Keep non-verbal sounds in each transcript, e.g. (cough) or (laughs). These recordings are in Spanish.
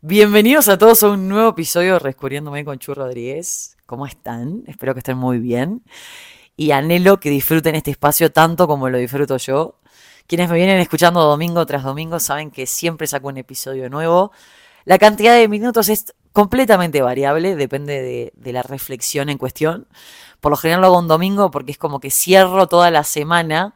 Bienvenidos a todos a un nuevo episodio de con Chu Rodríguez. ¿Cómo están? Espero que estén muy bien. Y anhelo que disfruten este espacio tanto como lo disfruto yo. Quienes me vienen escuchando domingo tras domingo saben que siempre saco un episodio nuevo. La cantidad de minutos es completamente variable, depende de, de la reflexión en cuestión. Por lo general lo hago un domingo porque es como que cierro toda la semana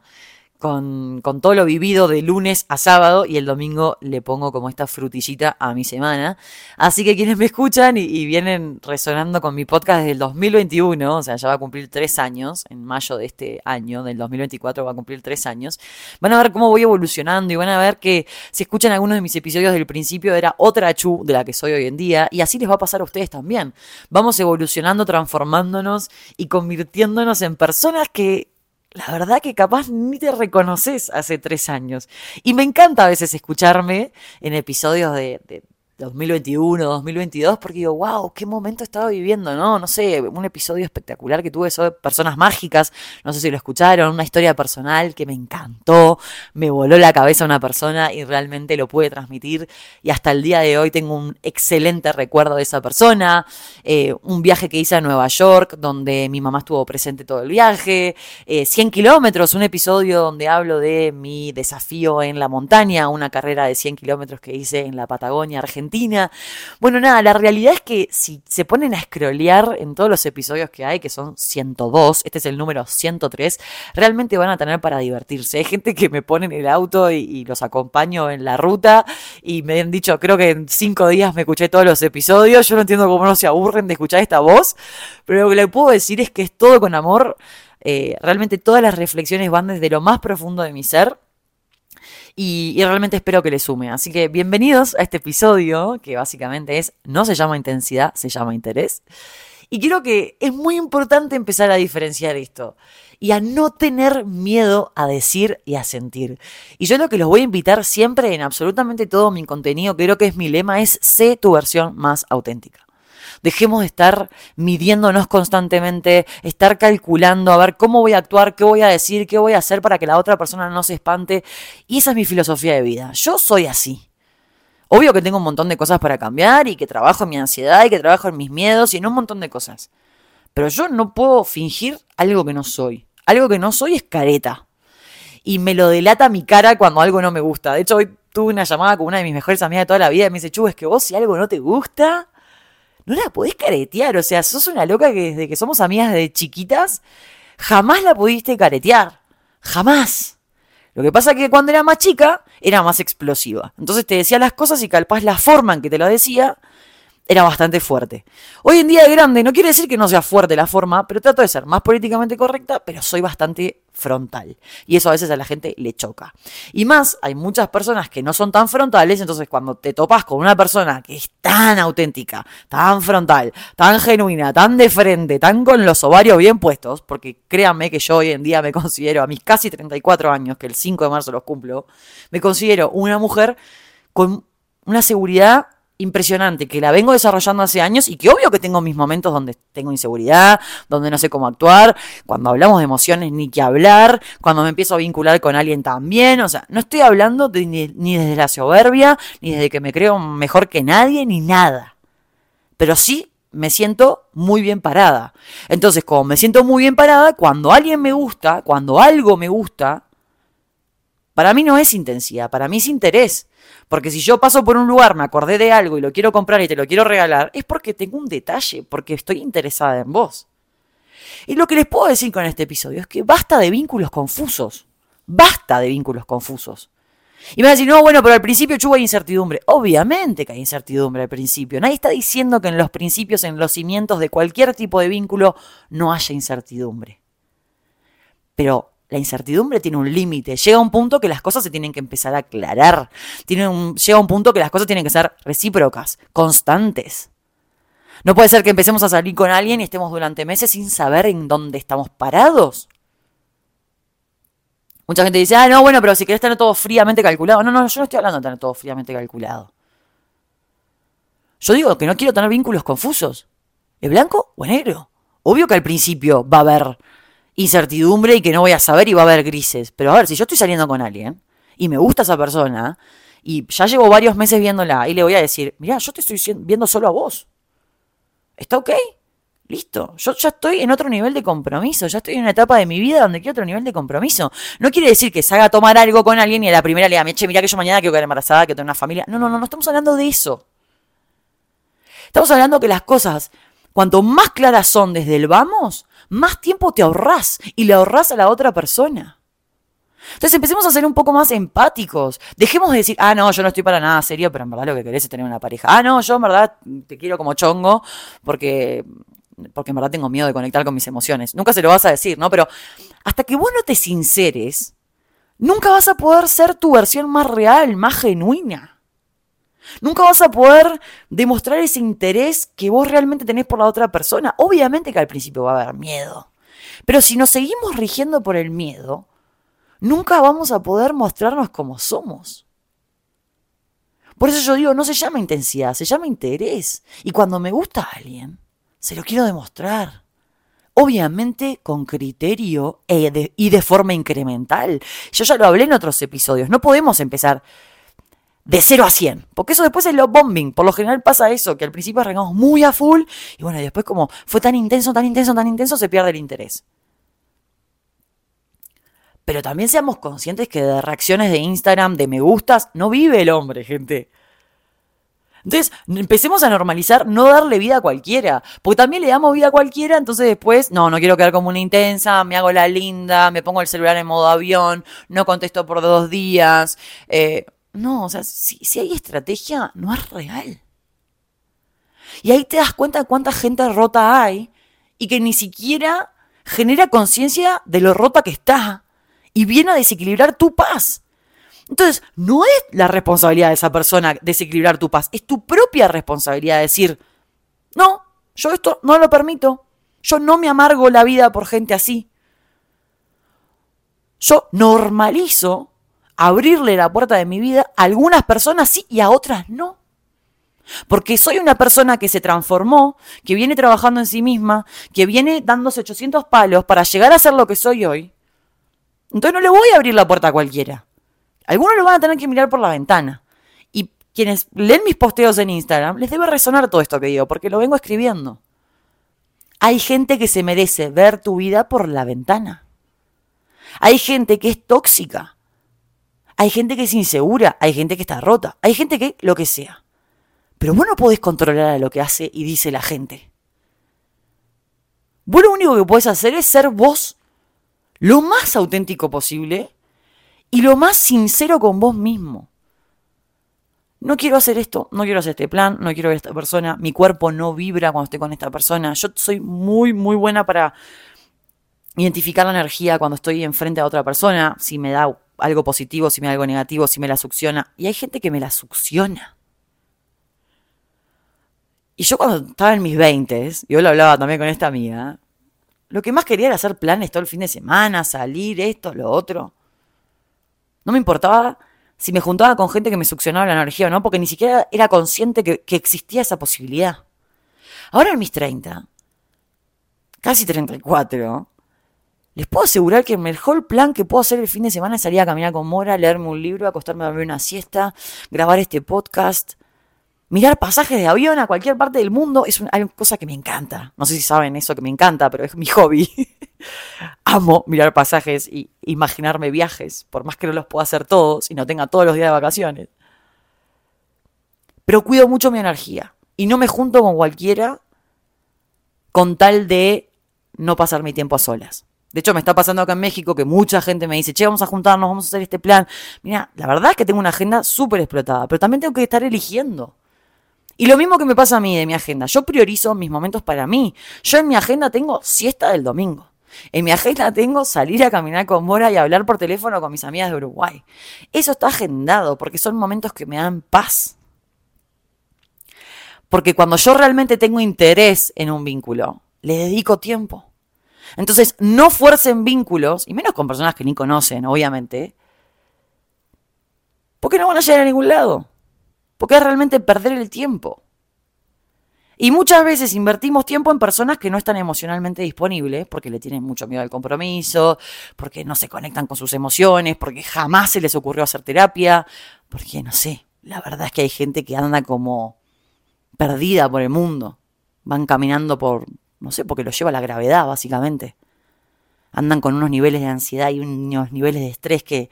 con, con, todo lo vivido de lunes a sábado y el domingo le pongo como esta frutillita a mi semana. Así que quienes me escuchan y, y, vienen resonando con mi podcast desde el 2021, o sea, ya va a cumplir tres años, en mayo de este año, del 2024 va a cumplir tres años, van a ver cómo voy evolucionando y van a ver que si escuchan algunos de mis episodios del principio era otra Chu de la que soy hoy en día y así les va a pasar a ustedes también. Vamos evolucionando, transformándonos y convirtiéndonos en personas que la verdad que capaz ni te reconoces hace tres años. Y me encanta a veces escucharme en episodios de, 2021, 2022, porque digo, wow, qué momento estaba viviendo, ¿no? No sé, un episodio espectacular que tuve sobre personas mágicas, no sé si lo escucharon, una historia personal que me encantó, me voló la cabeza una persona y realmente lo pude transmitir y hasta el día de hoy tengo un excelente recuerdo de esa persona, eh, un viaje que hice a Nueva York donde mi mamá estuvo presente todo el viaje, eh, 100 kilómetros, un episodio donde hablo de mi desafío en la montaña, una carrera de 100 kilómetros que hice en la Patagonia, Argentina, Bueno, nada, la realidad es que si se ponen a scrollear en todos los episodios que hay, que son 102, este es el número 103, realmente van a tener para divertirse. Hay gente que me pone en el auto y, y los acompaño en la ruta y me han dicho, creo que en cinco días me escuché todos los episodios. Yo no entiendo cómo no se aburren de escuchar esta voz, pero lo que le puedo decir es que es todo con amor. Eh, realmente todas las reflexiones van desde lo más profundo de mi ser y, realmente espero que le sume. Así que bienvenidos a este episodio que básicamente es, no se llama intensidad, se llama interés. Y creo que es muy importante empezar a diferenciar esto y a no tener miedo a decir y a sentir. Y yo lo que los voy a invitar siempre en absolutamente todo mi contenido, creo que es mi lema, es sé tu versión más auténtica. Dejemos de estar midiéndonos constantemente, estar calculando a ver cómo voy a actuar, qué voy a decir, qué voy a hacer para que la otra persona no se espante. Y esa es mi filosofía de vida. Yo soy así. Obvio que tengo un montón de cosas para cambiar y que trabajo en mi ansiedad y que trabajo en mis miedos y en un montón de cosas. Pero yo no puedo fingir algo que no soy. Algo que no soy es careta. Y me lo delata mi cara cuando algo no me gusta. De hecho, hoy tuve una llamada con una de mis mejores amigas de toda la vida y me dice, Chu, es que vos si algo no te gusta, no la podés caretear. O sea, sos una loca que desde que somos amigas de chiquitas, jamás la pudiste caretear. Jamás. Lo que pasa es que cuando era más chica, era más explosiva. Entonces te decía las cosas y calpás la forma en que te lo decía era bastante fuerte. Hoy en día de grande, no quiere decir que no sea fuerte la forma, pero trato de ser más políticamente correcta, pero soy bastante frontal. Y eso a veces a la gente le choca. Y más, hay muchas personas que no son tan frontales, entonces cuando te topas con una persona que es tan auténtica, tan frontal, tan genuina, tan de frente, tan con los ovarios bien puestos, porque créanme que yo hoy en día me considero, a mis casi 34 años, que el 5 de marzo los cumplo, me considero una mujer con una seguridad impresionante, que la vengo desarrollando hace años y que obvio que tengo mis momentos donde tengo inseguridad, donde no sé cómo actuar, cuando hablamos de emociones ni que hablar, cuando me empiezo a vincular con alguien también, o sea, no estoy hablando de, ni, ni, desde la soberbia, ni desde que me creo mejor que nadie, ni nada. Pero sí me siento muy bien parada. Entonces, como me siento muy bien parada, cuando alguien me gusta, cuando algo me gusta, para mí no es intensidad, para mí es interés. Porque si yo paso por un lugar, me acordé de algo y lo quiero comprar y te lo quiero regalar, es porque tengo un detalle, porque estoy interesada en vos. Y lo que les puedo decir con este episodio es que basta de vínculos confusos. Basta de vínculos confusos. Y me van a decir, no, bueno, pero al principio chuva hay incertidumbre. Obviamente que hay incertidumbre al principio. Nadie está diciendo que en los principios, en los cimientos de cualquier tipo de vínculo, no haya incertidumbre. Pero la incertidumbre tiene un límite. Llega un punto que las cosas se tienen que empezar a aclarar. Llega un punto que las cosas tienen que ser recíprocas, constantes. No puede ser que empecemos a salir con alguien y estemos durante meses sin saber en dónde estamos parados. Mucha gente dice, ah, no, bueno, pero si querés tener todo fríamente calculado. No, no, yo no estoy hablando de tener todo fríamente calculado. Yo digo que no quiero tener vínculos confusos. ¿Es blanco o negro? Obvio que al principio va a haber incertidumbre y que no voy a saber y va a haber grises. Pero a ver, si yo estoy saliendo con alguien y me gusta esa persona y ya llevo varios meses viéndola y le voy a decir, mira, yo te estoy viendo solo a vos. ¿Está ok? Listo, yo ya estoy en otro nivel de compromiso, ya estoy en una etapa de mi vida donde quiero otro nivel de compromiso. No quiere decir que se haga tomar algo con alguien y a la primera le diga, che, mira que yo mañana quiero quedar embarazada, que tengo una familia. No, no, no, no estamos hablando de eso. Estamos hablando que las cosas, cuanto más claras son desde el vamos, más tiempo te ahorras y le ahorras a la otra persona. Entonces empecemos a ser un poco más empáticos. Dejemos de decir, ah, no, yo no estoy para nada serio, pero en verdad lo que querés es tener una pareja. Ah, no, yo en verdad te quiero como chongo porque, porque en verdad tengo miedo de conectar con mis emociones. Nunca se lo vas a decir, ¿no? Pero hasta que vos no te sinceres, nunca vas a poder ser tu versión más real, más genuina. Nunca vas a poder demostrar ese interés que vos realmente tenés por la otra persona. Obviamente que al principio va a haber miedo. Pero si nos seguimos rigiendo por el miedo, nunca vamos a poder mostrarnos como somos. Por eso yo digo, no se llama intensidad, se llama interés. Y cuando me gusta alguien, se lo quiero demostrar. Obviamente con criterio e y de forma incremental. Yo ya lo hablé en otros episodios. No podemos empezar de 0 a 100. Porque eso después es lo bombing. Por lo general pasa eso, que al principio arrancamos muy a full y bueno, y después como fue tan intenso, tan intenso, tan intenso, se pierde el interés. Pero también seamos conscientes que de reacciones de Instagram, de me gustas, no vive el hombre, gente. Entonces, empecemos a normalizar no darle vida a cualquiera. Porque también le damos vida a cualquiera, entonces después, no, no quiero quedar como una intensa, me hago la linda, me pongo el celular en modo avión, no contesto por dos días. Eh, no, o sea, si, hay estrategia, no es real. Y ahí te das cuenta de cuánta gente rota hay y que ni siquiera genera conciencia de lo rota que está y viene a desequilibrar tu paz. Entonces, no es la responsabilidad de esa persona desequilibrar tu paz, es tu propia responsabilidad decir, no, yo esto no lo permito, yo no me amargo la vida por gente así. Yo normalizo abrirle la puerta de mi vida a algunas personas sí y a otras no. Porque soy una persona que se transformó, que viene trabajando en sí misma, que viene dándose 800 palos para llegar a ser lo que soy hoy. Entonces no le voy a abrir la puerta a cualquiera. Algunos lo van a tener que mirar por la ventana. Y quienes leen mis posteos en Instagram, les debe resonar todo esto que digo, porque lo vengo escribiendo. Hay gente que se merece ver tu vida por la ventana. Hay gente que es tóxica. Hay gente que es insegura, hay gente que está rota, hay gente que lo que sea. Pero vos no podés controlar a lo que hace y dice la gente. Vos lo único que podés hacer es ser vos lo más auténtico posible y lo más sincero con vos mismo. No quiero hacer esto, no quiero hacer este plan, no quiero ver a esta persona, mi cuerpo no vibra cuando estoy con esta persona. Yo soy muy, muy buena para identificar la energía cuando estoy enfrente a otra persona, si me da algo positivo, si me da algo negativo, si me la succiona. Y hay gente que me la succiona. Y yo cuando estaba en mis 20, yo lo hablaba también con esta amiga, lo que más quería era hacer planes todo el fin de semana, salir, esto, lo otro. No me importaba si me juntaba con gente que me succionaba la energía o no, porque ni siquiera era consciente que, que existía esa posibilidad. Ahora en mis 30, casi 34, les puedo asegurar que el mejor plan que puedo hacer el fin de semana es salir a caminar con Mora, leerme un libro, acostarme a dormir una siesta, grabar este podcast, mirar pasajes de avión a cualquier parte del mundo. Es una, cosa que me encanta. No sé si saben eso que me encanta, pero es mi hobby. (laughs) Amo mirar pasajes y imaginarme viajes, por más que no los pueda hacer todos y no tenga todos los días de vacaciones. Pero cuido mucho mi energía y no me junto con cualquiera con tal de no pasar mi tiempo a solas. De hecho, me está pasando acá en México que mucha gente me dice, che, vamos a juntarnos, vamos a hacer este plan. Mira, la verdad es que tengo una agenda súper explotada, pero también tengo que estar eligiendo. Y lo mismo que me pasa a mí de mi agenda. Yo priorizo mis momentos para mí. Yo en mi agenda tengo siesta del domingo. En mi agenda tengo salir a caminar con Mora y hablar por teléfono con mis amigas de Uruguay. Eso está agendado porque son momentos que me dan paz. Porque cuando yo realmente tengo interés en un vínculo, le dedico tiempo. Entonces, no fuercen vínculos, y menos con personas que ni conocen, obviamente, porque no van a llegar a ningún lado. Porque es realmente perder el tiempo. Y muchas veces invertimos tiempo en personas que no están emocionalmente disponibles porque le tienen mucho miedo al compromiso, porque no se conectan con sus emociones, porque jamás se les ocurrió hacer terapia, porque no sé, la verdad es que hay gente que anda como perdida por el mundo. Van caminando por, no sé, porque lo lleva la gravedad, básicamente. Andan con unos niveles de ansiedad y unos niveles de estrés que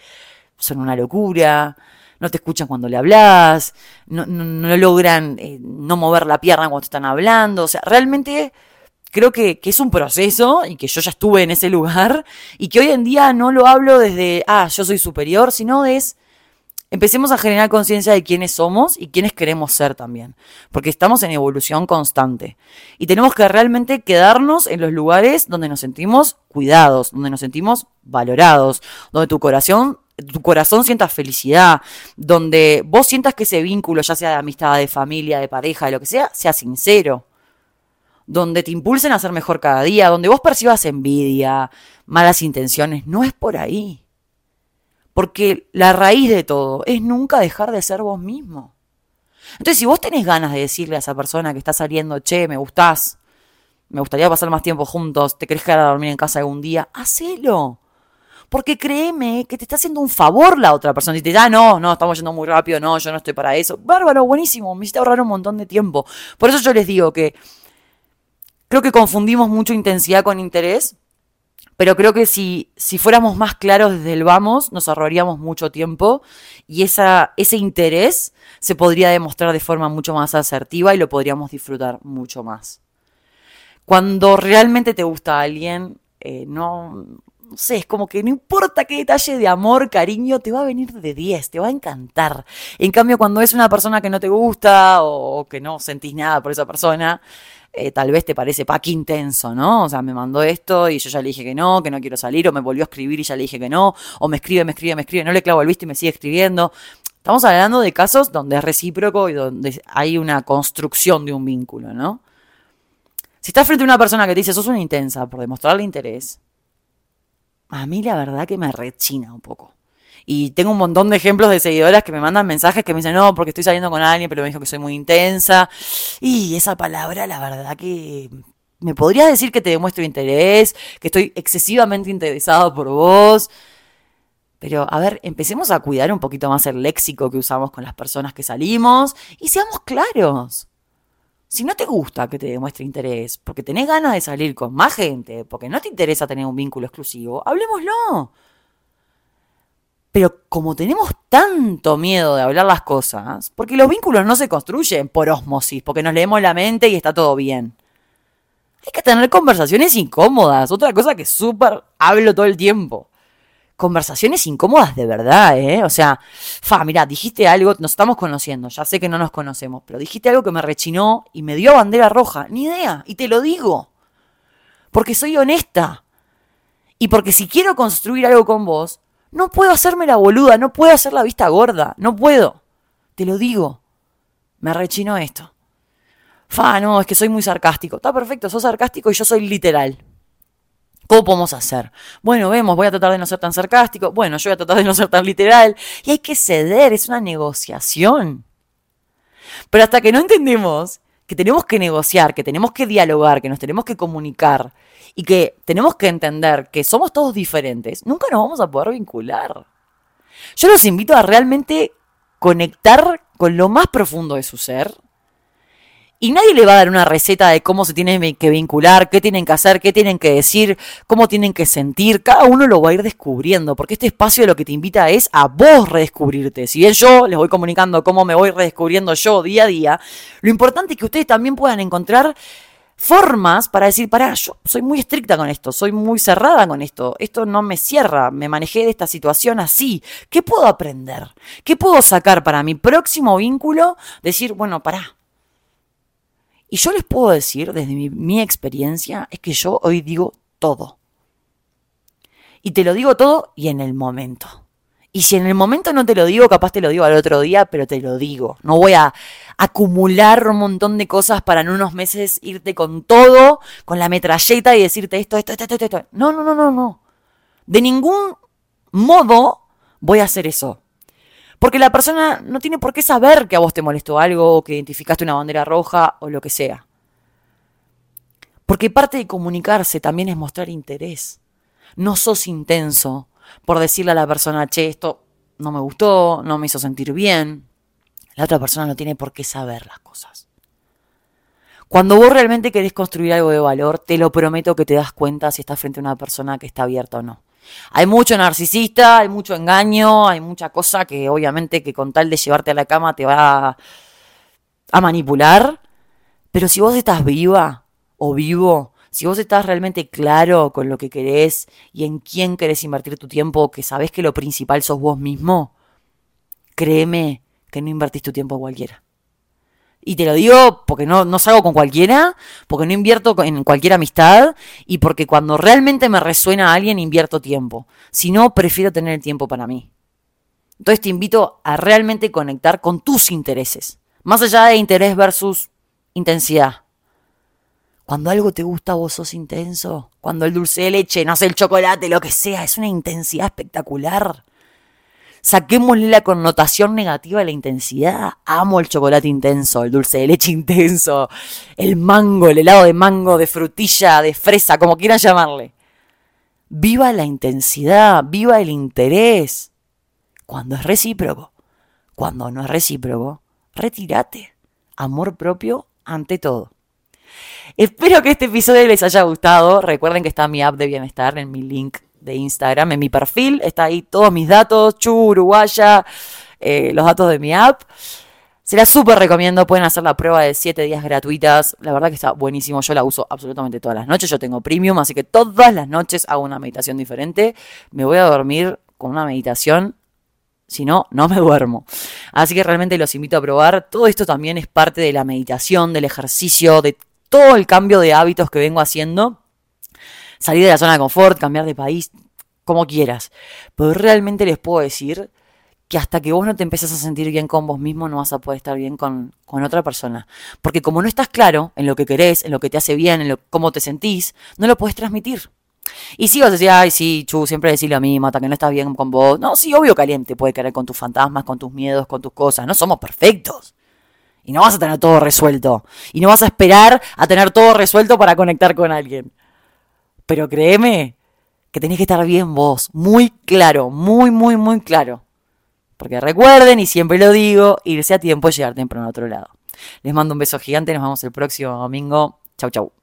son una locura no te escuchan cuando le hablas, no, logran eh, no mover la pierna cuando te están hablando. O sea, realmente creo que, que, es un proceso y que yo ya estuve en ese lugar y que hoy en día no lo hablo desde, ah, yo soy superior, sino es, empecemos a generar conciencia de quiénes somos y quiénes queremos ser también, porque estamos en evolución constante y tenemos que realmente quedarnos en los lugares donde nos sentimos cuidados, donde nos sentimos valorados, donde tu corazón tu corazón sienta felicidad, donde vos sientas que ese vínculo, ya sea de amistad, de familia, de pareja, de lo que sea, sea sincero. Donde te impulsen a ser mejor cada día, donde vos percibas envidia, malas intenciones. No es por ahí. Porque la raíz de todo es nunca dejar de ser vos mismo. Entonces, si vos tenés ganas de decirle a esa persona que está saliendo, che, me gustás, me gustaría pasar más tiempo juntos, te querés quedar a dormir en casa algún día, hacelo. Porque créeme que te está haciendo un favor la otra persona. Si te da, no, no, estamos yendo muy rápido, no, yo no estoy para eso. Bárbaro, buenísimo, me hiciste ahorrar un montón de tiempo. Por eso yo les digo que creo que confundimos mucho intensidad con interés. Pero creo que si, si fuéramos más claros desde el vamos, nos ahorraríamos mucho tiempo y esa, ese interés se podría demostrar de forma mucho más asertiva y lo podríamos disfrutar mucho más. Cuando realmente te gusta alguien, eh, no, no sé, es como que no importa qué detalle de amor, cariño, te va a venir de 10, te va a encantar. En cambio, cuando es una persona que no te gusta o que no sentís nada por esa persona, eh, tal vez te parece pa' que intenso, ¿no? O sea, me mandó esto y yo ya le dije que no, que no quiero salir, o me volvió a escribir y ya le dije que no, o me escribe, me escribe, me escribe, no le clavo el visto y me sigue escribiendo. Estamos hablando de casos donde es recíproco y donde hay una construcción de un vínculo, ¿no? Si estás frente a una persona que te dice, sos una intensa por demostrarle interés, a mí la verdad que me rechina un poco. Y tengo un montón de ejemplos de seguidoras que me mandan mensajes que me dicen, no, porque estoy saliendo con alguien, pero me dijo que soy muy intensa. Y esa palabra, la verdad que me podrías decir que te demuestro interés, que estoy excesivamente interesado por vos. Pero, a ver, empecemos a cuidar un poquito más el léxico que usamos con las personas que salimos y seamos claros. Si no te gusta que te demuestre interés, porque tenés ganas de salir con más gente, porque no te interesa tener un vínculo exclusivo, hablemoslo. Pero como tenemos tanto miedo de hablar las cosas, porque los vínculos no se construyen por osmosis, porque nos leemos la mente y está todo bien. Hay que tener conversaciones incómodas, otra cosa que súper hablo todo el tiempo conversaciones incómodas de verdad, ¿eh? O sea, fa, mira, dijiste algo, nos estamos conociendo, ya sé que no nos conocemos, pero dijiste algo que me rechinó y me dio bandera roja, ni idea, y te lo digo, porque soy honesta. Y porque si quiero construir algo con vos, no puedo hacerme la boluda, no puedo hacer la vista gorda, no puedo. Te lo digo. Me rechinó esto. Fa, no, es que soy muy sarcástico. Está perfecto, sos sarcástico y yo soy literal. ¿Cómo podemos hacer? Bueno, vemos, voy a tratar de no ser tan sarcástico. Bueno, yo voy a tratar de no ser tan literal. Y hay que ceder, es una negociación. Pero hasta que no entendemos que tenemos que negociar, que tenemos que dialogar, que nos tenemos que comunicar y que tenemos que entender que somos todos diferentes, nunca nos vamos a poder vincular. Yo los invito a realmente conectar con lo más profundo de su ser y nadie le va a dar una receta de cómo se tienen que vincular, qué tienen que hacer, qué tienen que decir, cómo tienen que sentir. Cada uno lo va a ir descubriendo, porque este espacio lo que te invita es a vos redescubrirte. Si bien yo les voy comunicando cómo me voy redescubriendo yo día a día, lo importante es que ustedes también puedan encontrar formas para decir, pará, yo soy muy estricta con esto, soy muy cerrada con esto, esto no me cierra, me manejé de esta situación así. ¿Qué puedo aprender? ¿Qué puedo sacar para mi próximo vínculo? Decir, bueno, pará, y yo les puedo decir, desde mi, experiencia, es que yo hoy digo todo. Y te lo digo todo y en el momento. Y si en el momento no te lo digo, capaz te lo digo al otro día, pero te lo digo. No voy a acumular un montón de cosas para en unos meses irte con todo, con la metralleta y decirte esto, esto, esto, esto, esto. No, no, no, no, no. De ningún modo voy a hacer eso. Porque la persona no tiene por qué saber que a vos te molestó algo o que identificaste una bandera roja o lo que sea. Porque parte de comunicarse también es mostrar interés. No sos intenso por decirle a la persona, che, esto no me gustó, no me hizo sentir bien. La otra persona no tiene por qué saber las cosas. Cuando vos realmente querés construir algo de valor, te lo prometo que te das cuenta si estás frente a una persona que está abierta o no. Hay mucho narcisista, hay mucho engaño, hay mucha cosa que obviamente que con tal de llevarte a la cama te va a, a manipular. Pero si vos estás viva o vivo, si vos estás realmente claro con lo que querés y en quién querés invertir tu tiempo, que sabés que lo principal sos vos mismo, créeme que no invertís tu tiempo a cualquiera. Y te lo digo porque no, no salgo con cualquiera, porque no invierto en cualquier amistad y porque cuando realmente me resuena a alguien invierto tiempo. Si no, prefiero tener el tiempo para mí. Entonces te invito a realmente conectar con tus intereses. Más allá de interés versus intensidad. Cuando algo te gusta, vos sos intenso. Cuando el dulce de leche, no sé, el chocolate, lo que sea, es una intensidad espectacular. Saquémosle la connotación negativa a la intensidad. Amo el chocolate intenso, el dulce de leche (laughs) intenso, el mango, el helado de mango, de frutilla, de fresa, como quieran llamarle. Viva la intensidad, viva el interés. Cuando es recíproco. Cuando no es recíproco, retírate. Amor propio ante todo. Espero que este episodio les haya gustado. Recuerden que está mi app de bienestar en mi link de Instagram, en mi perfil. Está ahí todos mis datos, Chu, Uruguaya, eh, los datos de mi app. Se la súper recomiendo, pueden hacer la prueba de 7 días gratuitas. La verdad que está buenísimo, yo la uso absolutamente todas las noches. Yo tengo premium, así que todas las noches hago una meditación diferente. Me voy a dormir con una meditación si no, no me duermo. Así que realmente los invito a probar. Todo esto también es parte de la meditación, del ejercicio, de todo el cambio de hábitos que vengo haciendo salir de la zona de confort, cambiar de país, como quieras. Pero realmente les puedo decir que hasta que vos no te empieces a sentir bien con vos mismo, no vas a poder estar bien con, otra persona. Porque como no estás claro en lo que querés, en lo que te hace bien, en lo, cómo te sentís, no lo puedes transmitir. Y si vas a decir, ay, sí, Chu, siempre decirle a mí, Mata, que no estás bien con vos. No, sí, obvio caliente puede caer con tus fantasmas, con tus miedos, con tus cosas. No somos perfectos. Y no vas a tener todo resuelto. Y no vas a esperar a tener todo resuelto para conectar con alguien. Pero créeme que tenés que estar bien vos, muy claro, muy, muy, muy claro. Porque recuerden, y siempre lo digo, irse a tiempo y llegar temprano a otro lado. Les mando un beso gigante, nos vemos el próximo domingo. Chau, chau.